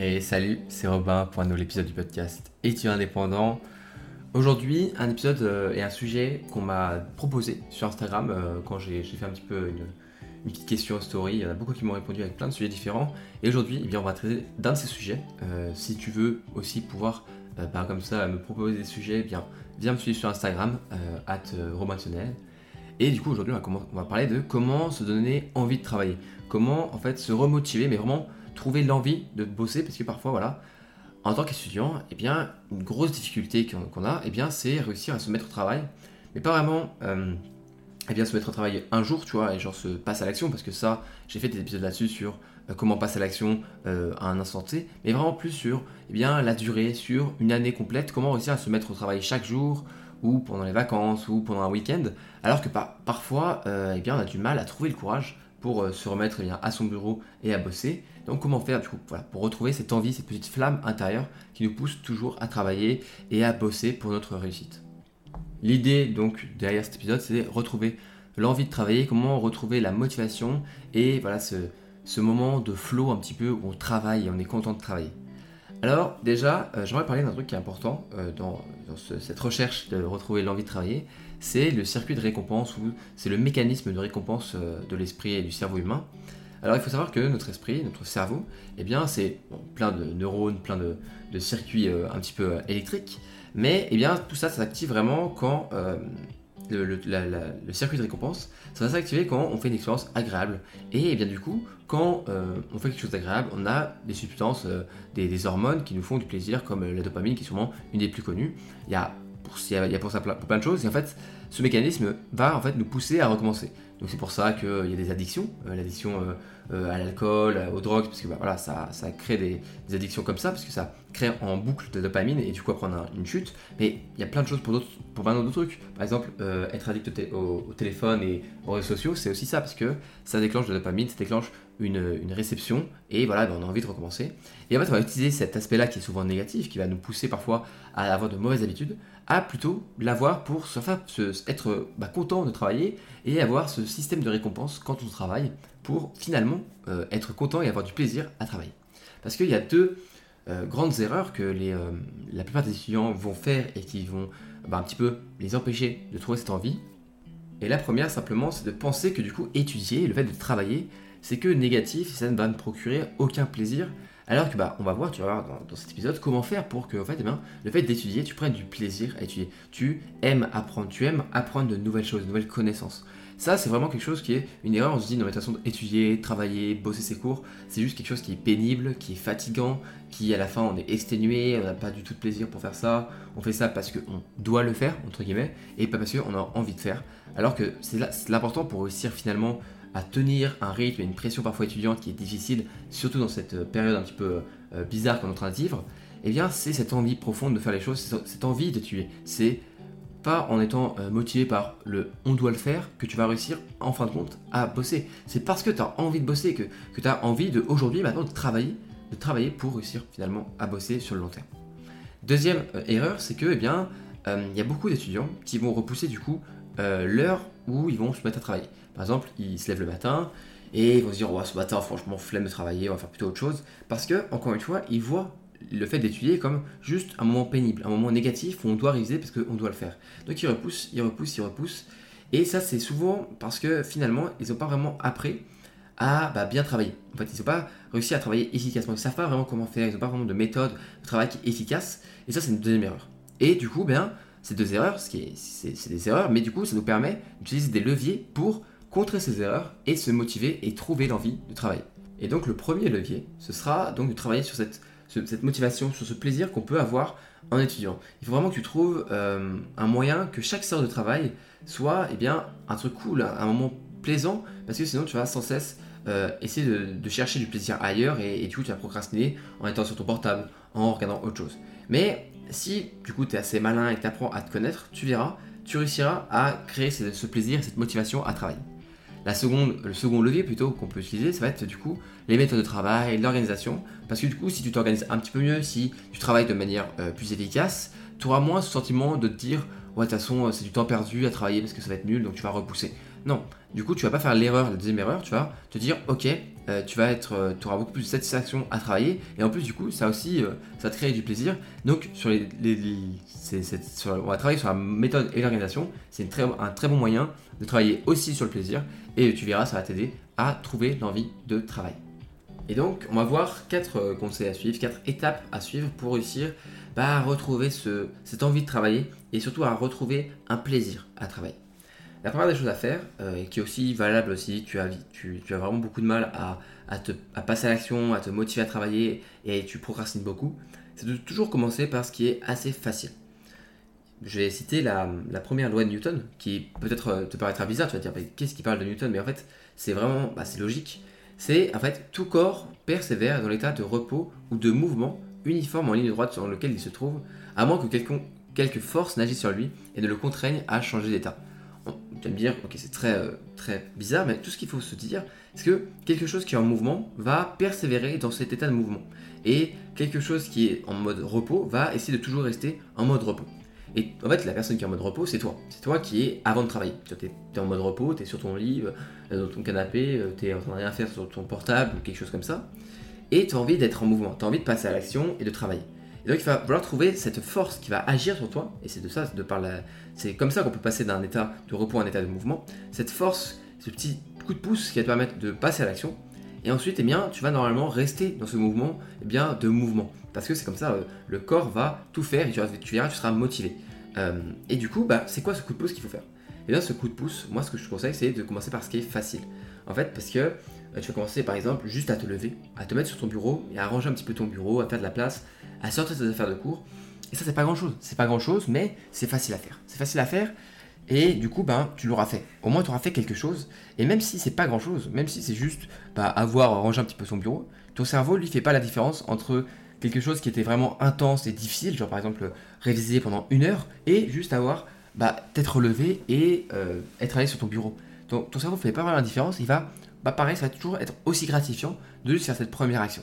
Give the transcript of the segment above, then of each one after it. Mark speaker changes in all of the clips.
Speaker 1: Et salut, c'est Robin pour un nouvel épisode du podcast Étudiant indépendant? Aujourd'hui, un épisode euh, et un sujet qu'on m'a proposé sur Instagram euh, quand j'ai fait un petit peu une, petite question story. Il y en a beaucoup qui m'ont répondu avec plein de sujets différents. Et aujourd'hui, eh on va traiter d'un de ces sujets. Euh, si tu veux aussi pouvoir, bah, comme ça, me proposer des sujets, eh bien, viens me suivre sur Instagram, at Et du coup, aujourd'hui, on, on va parler de comment se donner envie de travailler. Comment, en fait, se remotiver, mais vraiment trouver l'envie de bosser parce que parfois, voilà, en tant qu'étudiant, eh bien, une grosse difficulté qu'on a, eh bien, c'est réussir à se mettre au travail, mais pas vraiment, euh, eh bien, se mettre au travail un jour, tu vois, et genre se passer à l'action, parce que ça, j'ai fait des épisodes là-dessus sur euh, comment passer à l'action euh, à un instant T, mais vraiment plus sur, eh bien, la durée, sur une année complète, comment réussir à se mettre au travail chaque jour, ou pendant les vacances, ou pendant un week-end, alors que parfois, eh bien, on a du mal à trouver le courage pour se remettre eh bien, à son bureau et à bosser. Donc comment faire pour retrouver cette envie, cette petite flamme intérieure qui nous pousse toujours à travailler et à bosser pour notre réussite. L'idée donc derrière cet épisode, c'est retrouver l'envie de travailler, comment retrouver la motivation et voilà ce, moment de flow un petit peu où on travaille et on est content de travailler. Alors déjà, euh, j'aimerais parler d'un truc qui est important euh, dans, cette recherche de retrouver l'envie de travailler, c'est le circuit de récompense ou c'est le mécanisme de récompense euh, de l'esprit et du cerveau humain. Alors il faut savoir que notre esprit, notre cerveau, eh bien c'est plein de neurones, plein de, circuits euh, un petit peu euh, électriques, mais eh bien tout ça, ça s'active vraiment quand euh, le, circuit de récompense, ça va s'activer quand on fait une expérience agréable. Et eh bien du coup, quand on fait quelque chose d'agréable, on a des substances, des, hormones qui nous font du plaisir, comme la dopamine, qui est sûrement une des plus connues. Il y a pour ça pour plein de choses, et en fait, ce mécanisme va en fait nous pousser à recommencer. Donc c'est pour ça qu'il y a des addictions, euh, l'addiction euh, euh, à l'alcool, aux drogues, parce que bah, voilà, ça, ça crée des, addictions comme ça, parce que ça crée en boucle de dopamine et du coup a une chute. Mais il y a plein de choses pour, pour plein d'autres trucs. Par exemple, être addict au, téléphone et aux réseaux sociaux, c'est aussi ça, parce que ça déclenche de la dopamine, ça déclenche une, réception, et voilà, bah, on a envie de recommencer. Et en fait, on va utiliser cet aspect-là qui est souvent négatif, qui va nous pousser parfois à avoir de mauvaises habitudes, à plutôt l'avoir pour être bah, content de travailler et avoir ce système de récompense quand on travaille pour finalement euh, être content et avoir du plaisir à travailler. Parce qu'il y a deux euh, grandes erreurs que les, euh, la plupart des étudiants vont faire et qui vont bah, un petit peu les empêcher de trouver cette envie. Et la première simplement c'est de penser que du coup étudier, le fait de travailler, c'est que négatif ça ne va ne procurer aucun plaisir alors que bah, on va voir, tu vas voir dans, cet épisode comment faire pour que en fait, eh bien, le fait d'étudier, tu prennes du plaisir à étudier. Tu aimes apprendre, tu aimes apprendre de nouvelles choses, de nouvelles connaissances. Ça, c'est vraiment quelque chose qui est une erreur. On se dit, non, mais de toute façon, étudier, travailler, bosser ses cours, c'est juste quelque chose qui est pénible, qui est fatigant, qui à la fin, on est exténué, on n'a pas du tout de plaisir pour faire ça. On fait ça parce qu'on doit le faire, entre guillemets, et pas parce qu'on a envie de faire. Alors que c'est l'important pour réussir finalement à tenir un rythme et une pression parfois étudiante qui est difficile, surtout dans cette euh, période un petit peu euh, bizarre qu'on est en train de vivre, eh bien c'est cette envie profonde de faire les choses, cette envie de tuer. C'est pas en étant euh, motivé par le on doit le faire que tu vas réussir en fin de compte à bosser. C'est parce que tu as envie de bosser, que, que tu as envie de aujourd'hui maintenant de travailler, de travailler pour réussir finalement à bosser sur le long terme. Deuxième erreur, c'est que eh bien il y a beaucoup d'étudiants qui vont repousser du coup l'heure où ils vont se mettre à travailler. Par exemple, ils se lèvent le matin et ils vont se dire, ce matin, franchement, flemme de travailler, on va faire plutôt autre chose. Parce que, encore une fois, ils voient le fait d'étudier comme juste un moment pénible, un moment négatif où on doit réviser parce qu'on doit le faire. Donc ils repoussent, ils repoussent, ils repoussent. Et ça, c'est souvent parce que finalement, ils n'ont pas vraiment appris à bah, bien travailler. En fait, ils n'ont pas réussi à travailler efficacement. Ils ne savent pas vraiment comment faire, ils n'ont pas vraiment de méthode de travail qui est efficace. Et ça, c'est une deuxième erreur. Et du coup, ben, ces deux erreurs, c'est des erreurs, mais du coup, ça nous permet d'utiliser des leviers pour contrer ses erreurs et se motiver et trouver l'envie de travailler. Et donc le premier levier, ce sera donc de travailler sur cette, motivation, sur ce plaisir qu'on peut avoir en étudiant. Il faut vraiment que tu trouves euh, un moyen que chaque séance de travail soit eh bien, un truc cool, un moment plaisant, parce que sinon tu vas sans cesse euh, essayer de, chercher du plaisir ailleurs et, du coup tu vas procrastiner en étant sur ton portable, en regardant autre chose. Mais si du coup tu es assez malin et que tu apprends à te connaître, tu verras, tu réussiras à créer ce plaisir, cette motivation à travailler. Le second levier plutôt qu'on peut utiliser, ça va être du coup les méthodes de travail, l'organisation. Parce que du coup, si tu t'organises un petit peu mieux, si tu travailles de manière euh, plus efficace, tu auras moins ce sentiment de te dire ouais de toute façon euh, c'est du temps perdu à travailler parce que ça va être nul donc tu vas repousser. Non, du coup tu vas pas faire l'erreur, la deuxième erreur, tu vas te dire ok euh, tu vas être, tu auras beaucoup plus de satisfaction à travailler. Et en plus, du coup, ça aussi, ça te crée du plaisir. Donc, sur les, on va travailler sur la méthode et l'organisation. C'est un très bon moyen de travailler aussi sur le plaisir. Et tu verras, ça va t'aider à trouver l'envie de travail. Et donc, on va voir quatre conseils à suivre, quatre étapes à suivre pour réussir bah, à retrouver cette envie de travailler et surtout à retrouver un plaisir à travailler. La première des choses à faire, euh, et qui est aussi valable aussi, tu as, vraiment beaucoup de mal à, passer à l'action, à te motiver à travailler et tu procrastines beaucoup, c'est de toujours commencer par ce qui est assez facile. Je vais citer la, première loi de Newton, qui peut-être euh, te paraîtra bizarre, tu vas te dire qu'est-ce qui parle de Newton, mais en fait c'est vraiment, bah, c'est logique. C'est en fait tout corps persévère dans l'état de repos ou de mouvement uniforme en ligne droite dans lequel il se trouve, à moins que quelque force n'agisse sur lui et ne le contraigne à changer d'état tu vas me dire, ok, c'est très, euh, très bizarre, mais tout ce qu'il faut se dire, c'est que quelque chose qui est en mouvement va persévérer dans cet état de mouvement. Et quelque chose qui est en mode repos va essayer de toujours rester en mode repos. Et en fait, la personne qui est en mode repos, c'est toi. C'est toi qui es avant de travailler. Tu es, en mode repos, tu es sur ton lit, euh, dans ton canapé, euh, tu es en train de rien faire sur ton portable ou quelque chose comme ça. Et tu as envie d'être en mouvement, tu as envie de passer à l'action et de travailler. Et donc il va falloir trouver cette force qui va agir sur toi, et c'est de ça, de par la... c'est comme ça qu'on peut passer d'un état de repos à un état de mouvement. Cette force, ce petit coup de pouce qui va te permettre de passer à l'action. Et ensuite, eh bien, tu vas normalement rester dans ce mouvement eh bien, de mouvement. Parce que c'est comme ça, euh, le corps va tout faire et tu, verras, tu seras motivé. Euh, et du coup, bah, c'est quoi ce coup de pouce qu'il faut faire? Eh bien, ce coup de pouce, moi, ce que je te conseille, c'est de commencer par ce qui est facile. En fait, parce que tu vas commencer par exemple juste à te lever, à te mettre sur ton bureau et à ranger un petit peu ton bureau, à faire de la place, à sortir tes affaires de cours. Et ça, c'est pas grand chose. C'est pas grand chose, mais c'est facile à faire. C'est facile à faire. Et du coup, ben, tu l'auras fait. Au moins, tu auras fait quelque chose. Et même si c'est pas grand chose, même si c'est juste bah, avoir rangé un petit peu son bureau, ton cerveau, lui, fait pas la différence entre quelque chose qui était vraiment intense et difficile, genre par exemple réviser pendant une heure, et juste avoir bah, t'être relevé et euh, être allé sur ton bureau. Donc, ton cerveau fait pas vraiment la différence. Il va, bah, pareil, ça va toujours être aussi gratifiant de juste faire cette première action.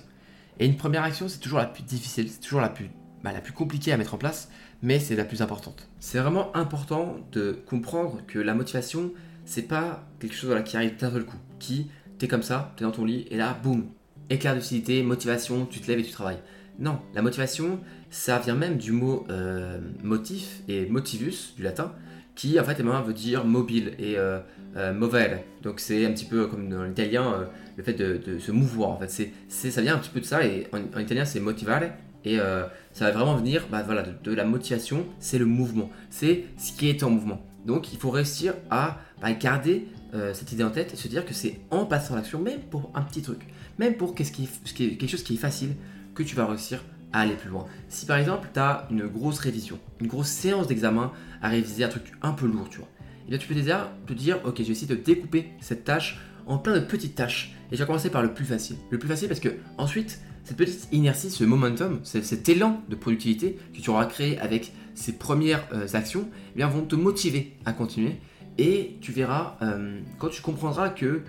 Speaker 1: Et une première action, c'est toujours la plus difficile, c'est toujours la plus, bah, la plus compliquée à mettre en place, mais c'est la plus importante. C'est vraiment important de comprendre que la motivation, c'est pas quelque chose qui arrive d'un seul coup, qui, t'es comme ça, t'es dans ton lit, et là, boum, éclair de lucidité, motivation, tu te lèves et tu travailles. Non, la motivation, ça vient même du mot euh, motif et motivus, du latin, qui en fait veut dire mobile et euh, euh Donc c'est un petit peu comme dans l'italien, euh, le fait de, se mouvoir en fait. C'est, ça vient un petit peu de ça et en, italien c'est motivare et euh, ça va vraiment venir bah, voilà, de, la motivation, c'est le mouvement, c'est ce qui est en mouvement. Donc il faut réussir à bah, garder cette idée en tête et se dire que c'est en passant l'action, même pour un petit truc, même pour quelque chose qui est facile, que tu vas réussir aller plus loin. Si par exemple tu as une grosse révision, une grosse séance d'examen à réviser, un truc un peu lourd, tu vois, et bien tu peux déjà te dire, ok, je vais essayer de découper cette tâche en plein de petites tâches. Et je vais commencer par le plus facile. Le plus facile parce que ensuite, cette petite inertie, ce momentum, cet élan de productivité que tu auras créé avec ces premières euh, actions, eh bien, vont te motiver à continuer. Et tu verras, euh, quand tu comprendras que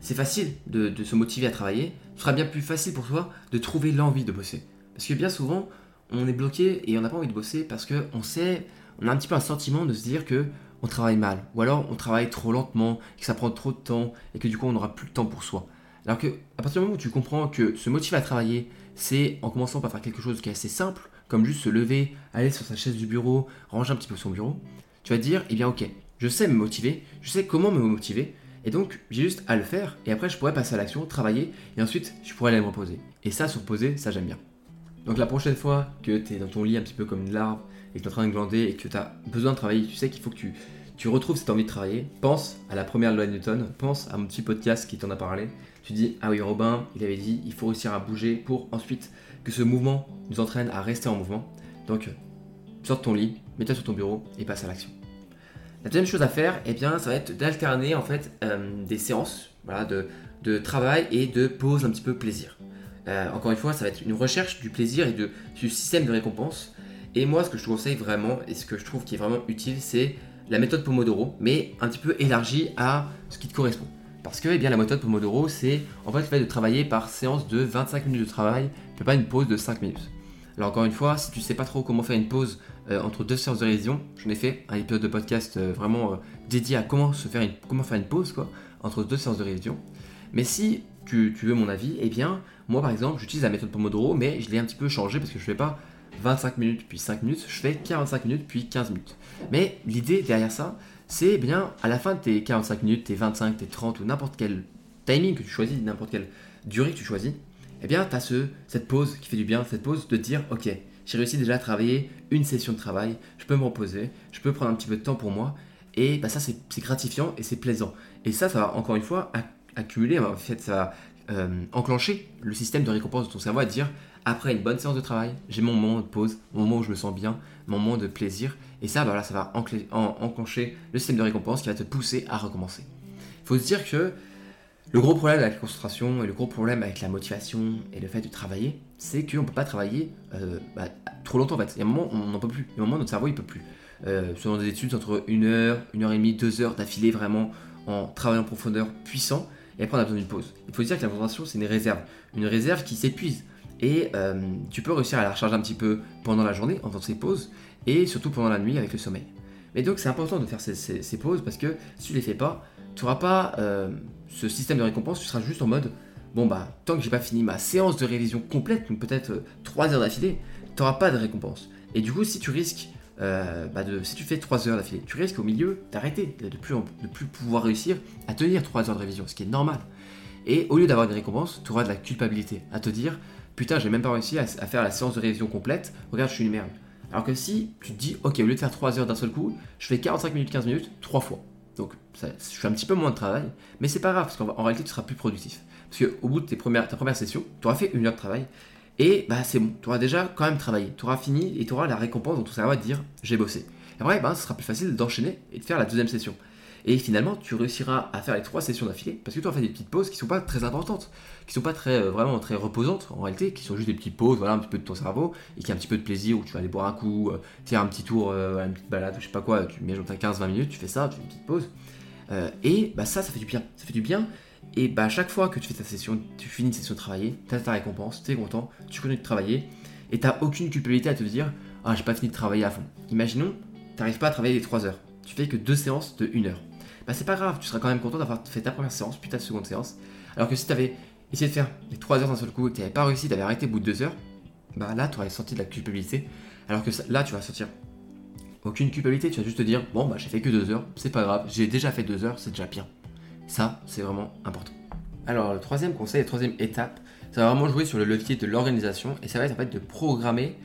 Speaker 1: c'est facile de, de, se motiver à travailler, ce sera bien plus facile pour toi de trouver l'envie de bosser. Parce que bien souvent, on est bloqué et on n'a pas envie de bosser parce qu'on sait, on a un petit peu un sentiment de se dire que on travaille mal, ou alors on travaille trop lentement, que ça prend trop de temps et que du coup on n'aura plus de temps pour soi. Alors que à partir du moment où tu comprends que se motiver à travailler, c'est en commençant par faire quelque chose qui est assez simple, comme juste se lever, aller sur sa chaise du bureau, ranger un petit peu son bureau, tu vas te dire, eh bien ok, je sais me motiver, je sais comment me motiver, et donc j'ai juste à le faire, et après je pourrais passer à l'action, travailler, et ensuite je pourrais aller me reposer. Et ça, se reposer, ça j'aime bien. Donc la prochaine fois que tu es dans ton lit un petit peu comme une larve et que tu es en train de glander et que tu as besoin de travailler, tu sais qu'il faut que tu, tu retrouves cette envie de travailler, pense à la première loi de Newton, pense à mon petit podcast qui t'en a parlé. Tu dis, ah oui, Robin, il avait dit, il faut réussir à bouger pour ensuite que ce mouvement nous entraîne à rester en mouvement. Donc, sors de ton lit, mets-toi sur ton bureau et passe à l'action. La deuxième chose à faire, eh bien, ça va être d'alterner en fait euh, des séances voilà, de, de travail et de pause un petit peu plaisir. Euh, encore une fois, ça va être une recherche du plaisir et de, du système de récompense. Et moi, ce que je te conseille vraiment, et ce que je trouve qui est vraiment utile, c'est la méthode Pomodoro, mais un petit peu élargie à ce qui te correspond. Parce que eh bien, la méthode Pomodoro, c'est en fait le fait de travailler par séance de 25 minutes de travail, mais pas une pause de 5 minutes. Alors encore une fois, si tu sais pas trop comment faire une pause euh, entre deux séances de révision, j'en ai fait un épisode de podcast euh, vraiment dédié à comment, faire une, comment faire une pause quoi, entre deux séances de révision. Mais si tu, veux mon avis, eh bien, moi par exemple, j'utilise la méthode Pomodoro, mais je l'ai un petit peu changé parce que je fais pas 25 minutes puis 5 minutes, je fais 45 minutes puis 15 minutes. Mais l'idée derrière ça, c'est bien à la fin de tes 45 minutes, tes 25, tes 30 ou n'importe quel timing que tu choisis, n'importe quelle durée que tu choisis, eh bien, tu as ce, cette pause qui fait du bien, cette pause de dire, ok, j'ai réussi déjà à travailler une session de travail, je peux me reposer, je peux prendre un petit peu de temps pour moi, et bah, ça c'est gratifiant et c'est plaisant. Et ça, ça va encore une fois accumuler, en fait, ça va euh, enclencher le système de récompense de ton cerveau à dire, après une bonne séance de travail, j'ai mon moment de pause, mon moment où je me sens bien, mon moment de plaisir, et ça, bah, ça va enclencher le système de récompense qui va te pousser à recommencer. Il faut se dire que le gros problème avec la concentration et le gros problème avec la motivation et le fait de travailler, c'est qu'on ne peut pas travailler euh, bah, trop longtemps en fait. Il y a un moment on n'en peut plus. Il y a un moment notre cerveau il peut plus. Euh, selon des études, entre une heure, une heure et demie, deux heures d'affilée vraiment en travaillant en profondeur puissant. Et après on a besoin d'une pause. Il faut dire que la concentration c'est une réserve. Une réserve qui s'épuise. Et euh, tu peux réussir à la recharger un petit peu pendant la journée en faisant ces pauses et surtout pendant la nuit avec le sommeil. Mais donc c'est important de faire ces, pauses parce que si tu les fais pas, tu n'auras pas euh, ce système de récompense, tu seras juste en mode bon bah tant que j'ai pas fini ma séance de révision complète, donc peut-être 3 euh, heures d'affilée, tu n'auras pas de récompense. Et du coup si tu risques euh, bah, si tu fais 3 heures d'affilée, tu risques au milieu d'arrêter, de plus, de plus pouvoir réussir à tenir 3 heures de révision, ce qui est normal. Et au lieu d'avoir des récompenses, tu auras de la culpabilité, à te dire putain j'ai même pas réussi à, faire la séance de révision complète, regarde je suis une merde. Alors que si tu te dis ok au lieu de faire 3 heures d'un seul coup, je fais 45 minutes, 15 minutes, 3 fois. Donc je fais un petit peu moins de travail, mais c'est pas grave, parce qu'en réalité tu seras plus productif. Parce qu'au bout de tes premières, ta première session, tu auras fait une heure de travail, et bah c'est bon, tu auras déjà quand même travaillé, tu auras fini, et tu auras la récompense dont cerveau va te dire j'ai bossé. Et après, bah, ce sera plus facile d'enchaîner et de faire la deuxième session. Et finalement, tu réussiras à faire les trois sessions d'affilée parce que tu as fait des petites pauses qui sont pas très importantes, qui sont pas très euh, vraiment très reposantes en réalité, qui sont juste des petites pauses, voilà, un petit peu de ton cerveau et qui a un petit peu de plaisir où tu vas aller boire un coup, euh, faire un petit tour, euh, une petite balade, je sais pas quoi, tu mets 15-20 minutes, tu fais ça, tu fais une petite pause. et bah ça, ça fait du bien, ça fait du bien. Et bah à chaque fois que tu fais ta session, tu finis une session de travailler, tu as ta récompense, tu es content, tu continues de travailler et tu aucune culpabilité à te dire ah j'ai pas fini de travailler à fond. Imaginons, tu n'arrives pas à travailler les 3 heures, tu fais que deux séances de 1 heure bah c'est pas grave, tu seras quand même content d'avoir fait ta première séance, puis ta seconde séance. Alors que si tu avais essayé de faire les 3 heures d'un seul coup et que tu n'avais pas réussi, tu avais arrêté au bout de 2 heures, bah là tu aurais senti de la culpabilité. Alors que là tu vas sentir aucune culpabilité, tu vas juste te dire bon bah j'ai fait que 2 heures, c'est pas grave, j'ai déjà fait 2 heures, c'est déjà bien. Ça, c'est vraiment important. Alors le troisième conseil, la troisième étape, ça va vraiment jouer sur le levier de l'organisation et ça va être en fait de programmer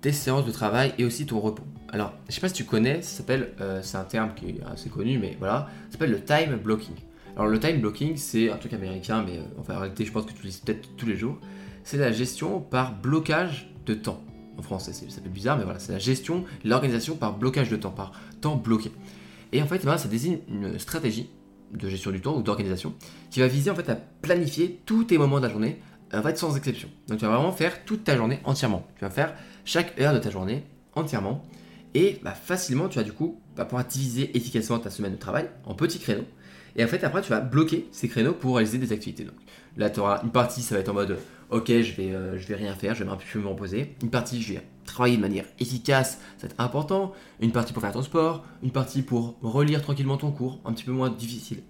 Speaker 1: tes séances de travail et aussi ton repos. Alors, je sais pas si tu connais, ça s'appelle, euh, c'est un terme qui est assez connu, mais voilà, ça s'appelle le time blocking. Alors, le time blocking, c'est un truc américain, mais euh, en réalité, je pense que tu l'utilises peut-être tous les jours. C'est la gestion par blocage de temps. En français, ça fait bizarre, mais voilà, c'est la gestion, l'organisation par blocage de temps, par temps bloqué. Et en fait, ben, ça désigne une stratégie de gestion du temps ou d'organisation qui va viser en fait à planifier tous tes moments de la journée, en fait, sans exception. Donc, tu vas vraiment faire toute ta journée entièrement. Tu vas faire chaque heure de ta journée entièrement. Et bah, facilement, tu vas du coup bah, pouvoir diviser efficacement ta semaine de travail en petits créneaux. Et en fait, après, tu vas bloquer ces créneaux pour réaliser des activités. Là, tu auras une partie, ça va être en mode Ok, je vais, euh, je vais rien faire, je vais un peu me reposer. Une partie, je vais travailler de manière efficace, c'est important. Une partie pour faire ton sport. Une partie pour relire tranquillement ton cours, un petit peu moins difficile.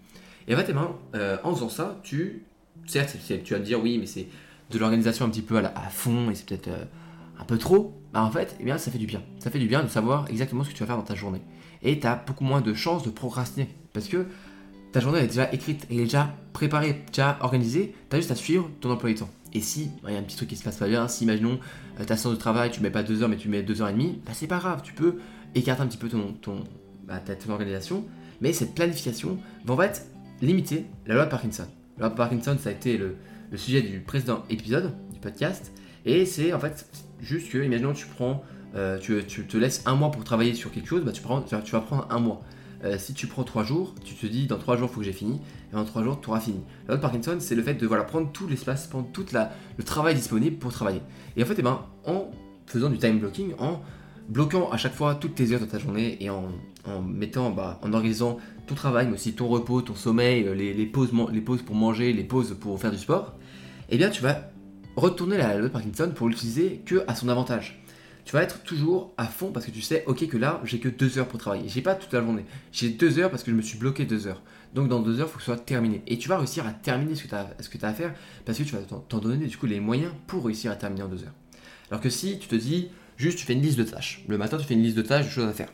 Speaker 1: Et en fait, euh, en faisant ça, tu. Certes, tu vas te dire Oui, mais c'est de l'organisation un petit peu à, à fond et c'est peut-être. Euh, un peu trop, bah en fait, eh bien, ça fait du bien. Ça fait du bien de savoir exactement ce que tu vas faire dans ta journée. Et tu as beaucoup moins de chances de procrastiner. Parce que ta journée est déjà écrite, elle est déjà préparée, déjà organisée, tu as juste à suivre ton emploi du temps. Et si il y a un petit truc qui se passe pas bien, si imaginons euh, ta séance de travail, tu mets pas 2 heures mais tu mets 2 heures et demie, bah c'est pas grave, tu peux écarter un petit peu ton, ton, bah, ta, organisation, mais cette planification va en fait limiter la loi de Parkinson. La loi de Parkinson, ça a été le, sujet du précédent épisode du podcast, et c'est en fait Juste que, imaginons, tu prends, euh, te laisses un mois pour travailler sur quelque chose, bah, tu, prends, tu, vas prendre un mois. Euh, si tu prends trois jours, tu te dis dans trois jours il faut que j'ai fini, et dans trois jours tu auras fini. La de Parkinson, c'est le fait de voilà, prendre tout l'espace, prendre tout le travail disponible pour travailler. Et en fait, eh ben, en faisant du time blocking, en bloquant à chaque fois toutes tes heures de ta journée et en, mettant, bah, en organisant ton travail, mais aussi ton repos, ton sommeil, euh, les, pauses, les pauses pour manger, les pauses pour faire du sport, eh bien tu vas retourner la loi Parkinson pour l'utiliser que à son avantage. Tu vas être toujours à fond parce que tu sais, ok, que là, j'ai que deux heures pour travailler. J'ai pas toute la journée. J'ai deux heures parce que je me suis bloqué deux heures. Donc dans deux heures, il faut que ce soit terminé. Et tu vas réussir à terminer ce que tu as, à faire parce que tu vas t'en donner du coup les moyens pour réussir à terminer en deux heures. Alors que si tu te dis, juste tu fais une liste de tâches. Le matin, tu fais une liste de tâches, de choses à faire.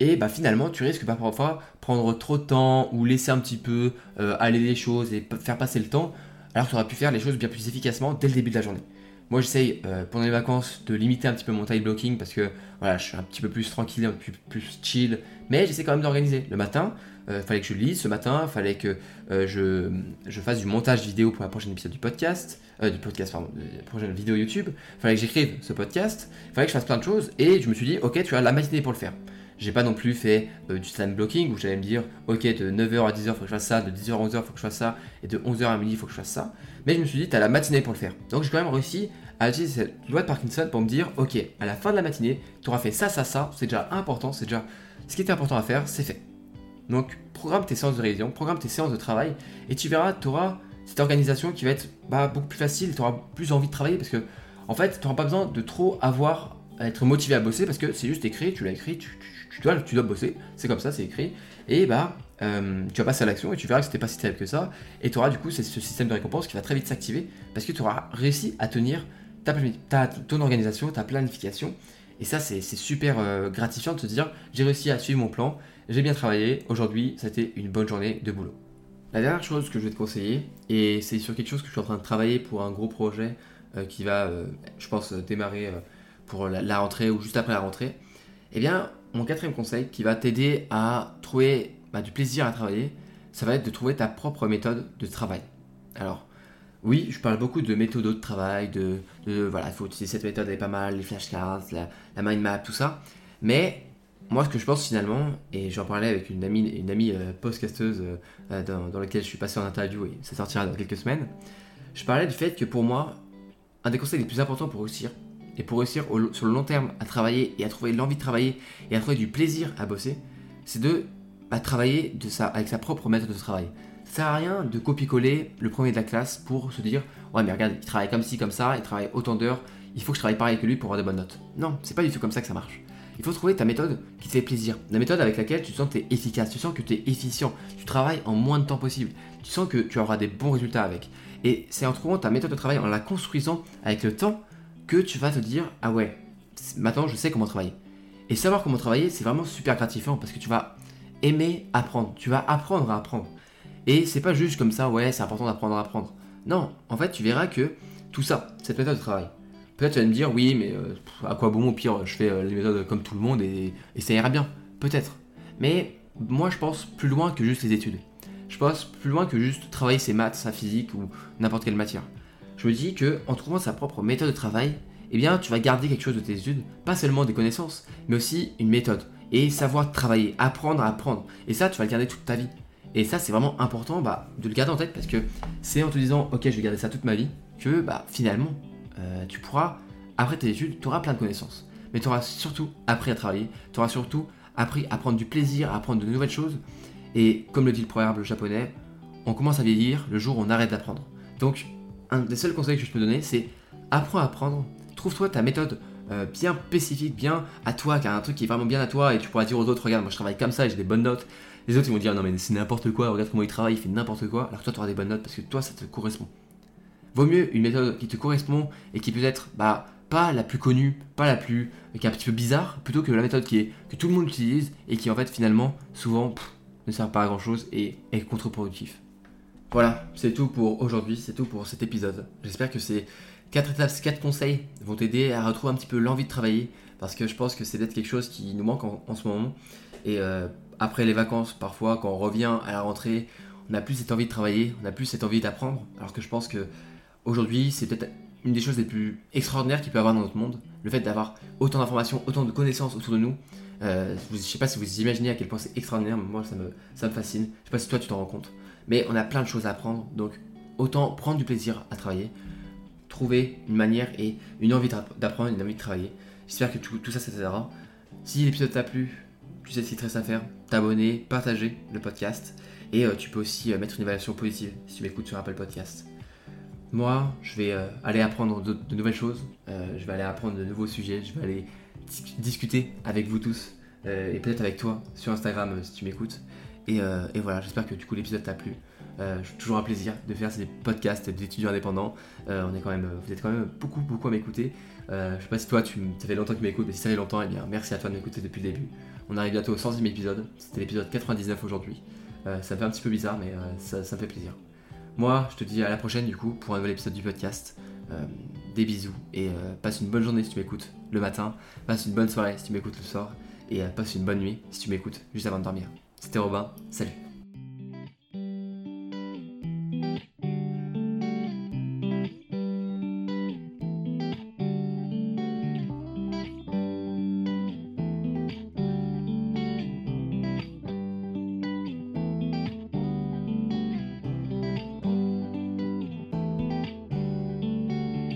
Speaker 1: Et bah finalement, tu risques parfois prendre trop de temps ou laisser un petit peu euh, aller les choses et faire passer le temps, alors que tu aurais pu faire les choses bien plus efficacement dès le début de la journée. Moi, j'essaye euh, pendant les vacances de limiter un petit peu mon time blocking parce que voilà, je suis un petit peu plus tranquille, un peu plus, chill, mais j'essaie quand même d'organiser. Le matin, euh, fallait que je lise ce matin, fallait que je, je, fasse du montage vidéo pour la prochaine épisode du podcast, du podcast, pardon, de la prochaine vidéo YouTube, fallait que j'écrive ce podcast, fallait que je fasse plein de choses et je me suis dit, ok, tu as la matinée pour le faire. J'ai pas non plus fait euh, du time blocking où j'allais me dire, ok, de 9h à 10h, faut que je fasse ça, de 10h à 11h, faut que je fasse ça, et de 11h à midi, faut que je fasse ça. Mais je me suis dit, tu as la matinée pour le faire. Donc j'ai quand même réussi à utiliser cette loi de Parkinson pour me dire, ok, à la fin de la matinée, tu auras fait ça, ça, ça, c'est déjà important, c'est déjà ce qui était important à faire, c'est fait. Donc programme tes séances de révision, programme tes séances de travail, et tu verras, tu auras cette organisation qui va être bah, beaucoup plus facile, tu auras plus envie de travailler parce que, en fait, tu n'auras pas besoin de trop avoir à être motivé à bosser parce que c'est juste écrit, tu l'as écrit, tu, dois, bosser, c'est comme ça, c'est écrit. Et bah, euh, tu vas passer à l'action et tu verras que c'était pas si terrible que ça. Et tu auras du coup ce système de récompense qui va très vite s'activer parce que tu auras réussi à tenir ta, ton organisation, ta planification. Et ça, c'est super euh, gratifiant de te dire j'ai réussi à suivre mon plan, j'ai bien travaillé, aujourd'hui, ça a été une bonne journée de boulot. La dernière chose que je vais te conseiller, et c'est sur quelque chose que je suis en train de travailler pour un gros projet euh, qui va, je pense, démarrer pour la, rentrée ou juste après la rentrée, eh bien, mon quatrième conseil qui va t'aider à trouver bah, du plaisir à travailler, ça va être de trouver ta propre méthode de travail. Alors, oui, je parle beaucoup de méthodes de travail, de, voilà, il faut utiliser cette méthode, elle est pas mal, les flashcards, la, la mind map, tout ça. Mais moi, ce que je pense finalement, et j'en parlais avec une amie, une amie euh, postcasteuse euh, dans, laquelle je suis passé en interview et ça sortira dans quelques semaines, je parlais du fait que pour moi, un des conseils les plus importants pour réussir, et pour réussir sur le long terme à travailler et à trouver l'envie de travailler et à trouver du plaisir à bosser, c'est de à travailler de avec sa propre méthode de travail. Ça sert à rien de copier-coller le premier de la classe pour se dire ouais mais regarde il travaille comme ci comme ça, il travaille autant d'heures, il faut que je travaille pareil que lui pour avoir des bonnes notes. Non, c'est pas du tout comme ça que ça marche. Il faut trouver ta méthode qui te fait plaisir, la méthode avec laquelle tu sens que tu es efficace, tu sens que tu es efficient, tu travailles en moins de temps possible, tu sens que tu auras des bons résultats avec. Et c'est en trouvant ta méthode de travail, en la construisant avec le temps, que tu vas te dire ah ouais, maintenant je sais comment travailler. Et savoir comment travailler, c'est vraiment super gratifiant parce que tu vas aimer apprendre, tu vas apprendre à apprendre. Et c'est pas juste comme ça, ouais, c'est important d'apprendre à apprendre. Non, en fait, tu verras que tout ça, cette méthode de travail, peut-être tu vas me dire, oui, mais euh, à quoi bon, au pire, je fais euh, les méthodes comme tout le monde et, ça ira bien. Peut-être. Mais moi, je pense plus loin que juste les études. Je pense plus loin que juste travailler ses maths, sa physique ou n'importe quelle matière je me dis que en trouvant sa propre méthode de travail, eh bien, tu vas garder quelque chose de tes études, pas seulement des connaissances, mais aussi une méthode et savoir travailler, apprendre à apprendre. Et ça, tu vas le garder toute ta vie. Et ça, c'est vraiment important bah, de le garder en tête parce que c'est en te disant, ok, je vais garder ça toute ma vie, que bah, finalement, euh, tu pourras, après tes études, tu auras plein de connaissances. Mais tu auras surtout appris à travailler, tu auras surtout appris à prendre du plaisir, à apprendre de nouvelles choses. Et comme le dit le proverbe japonais, on commence à vieillir le jour où on arrête d'apprendre. Donc, un des seuls conseils que je peux donner, c'est apprends à apprendre, trouve-toi ta méthode euh, bien spécifique, bien à toi, car un truc qui est vraiment bien à toi, et tu pourras dire aux autres, regarde, moi je travaille comme ça, j'ai des bonnes notes. Les autres ils vont dire, non mais c'est n'importe quoi, regarde comment il travaille, il fait n'importe quoi, alors que toi tu auras des bonnes notes parce que toi ça te correspond. Vaut mieux une méthode qui te correspond et qui peut être, bah, pas la plus connue, pas la plus, qui est un petit peu bizarre, plutôt que la méthode qui est, que tout le monde utilise et qui en fait finalement, souvent, ne sert pas à grand chose et est contre-productif. Voilà, c'est tout pour aujourd'hui, c'est tout pour cet épisode. J'espère que ces 4 étapes, ces 4 conseils vont t'aider à retrouver un petit peu l'envie de travailler, parce que je pense que c'est peut-être quelque chose qui nous manque en, ce moment. Et euh, après les vacances, parfois, quand on revient à la rentrée, on n'a plus cette envie de travailler, on n'a plus cette envie d'apprendre, alors que je pense que aujourd'hui, c'est peut-être une des choses les plus extraordinaires qu'il peut y avoir dans notre monde, le fait d'avoir autant d'informations, autant de connaissances autour de nous. Euh, je ne sais pas si vous imaginez à quel point c'est extraordinaire, mais moi ça me, fascine. Je ne sais pas si toi tu t'en rends compte. Mais on a plein de choses à apprendre, donc autant prendre du plaisir à travailler, trouver une manière et une envie d'apprendre, une envie de travailler. J'espère que tout, ça, ça t'aidera. Si l'épisode t'a plu, tu sais ce qu'il te reste à faire, t'abonner, partager le podcast. Et euh, tu peux aussi euh, mettre une évaluation positive si tu m'écoutes sur Apple Podcast. Moi, je vais aller apprendre de, nouvelles choses, je vais aller apprendre de nouveaux sujets, je vais aller discuter avec vous tous et peut-être avec toi sur Instagram si tu m'écoutes. Et, voilà, j'espère que du coup l'épisode t'a plu. Euh, toujours un plaisir de faire ces podcasts d'étudiants indépendants. Euh, on est quand même, vous êtes quand même beaucoup, beaucoup à m'écouter. Euh, je sais pas si toi, tu, ça fait longtemps que tu m'écoutes, mais si ça fait longtemps, eh bien, merci à toi de m'écouter depuis le début. On arrive bientôt au 100e épisode. C'était l'épisode 99 aujourd'hui. ça fait un petit peu bizarre, mais ça, me fait plaisir. Moi, je te dis à la prochaine du coup pour un nouvel épisode du podcast. des bisous et passe une bonne journée si tu m'écoutes le matin. Passe une bonne soirée si tu m'écoutes le soir. Et passe une bonne nuit si tu m'écoutes juste avant de dormir. C'était Robin. Salut.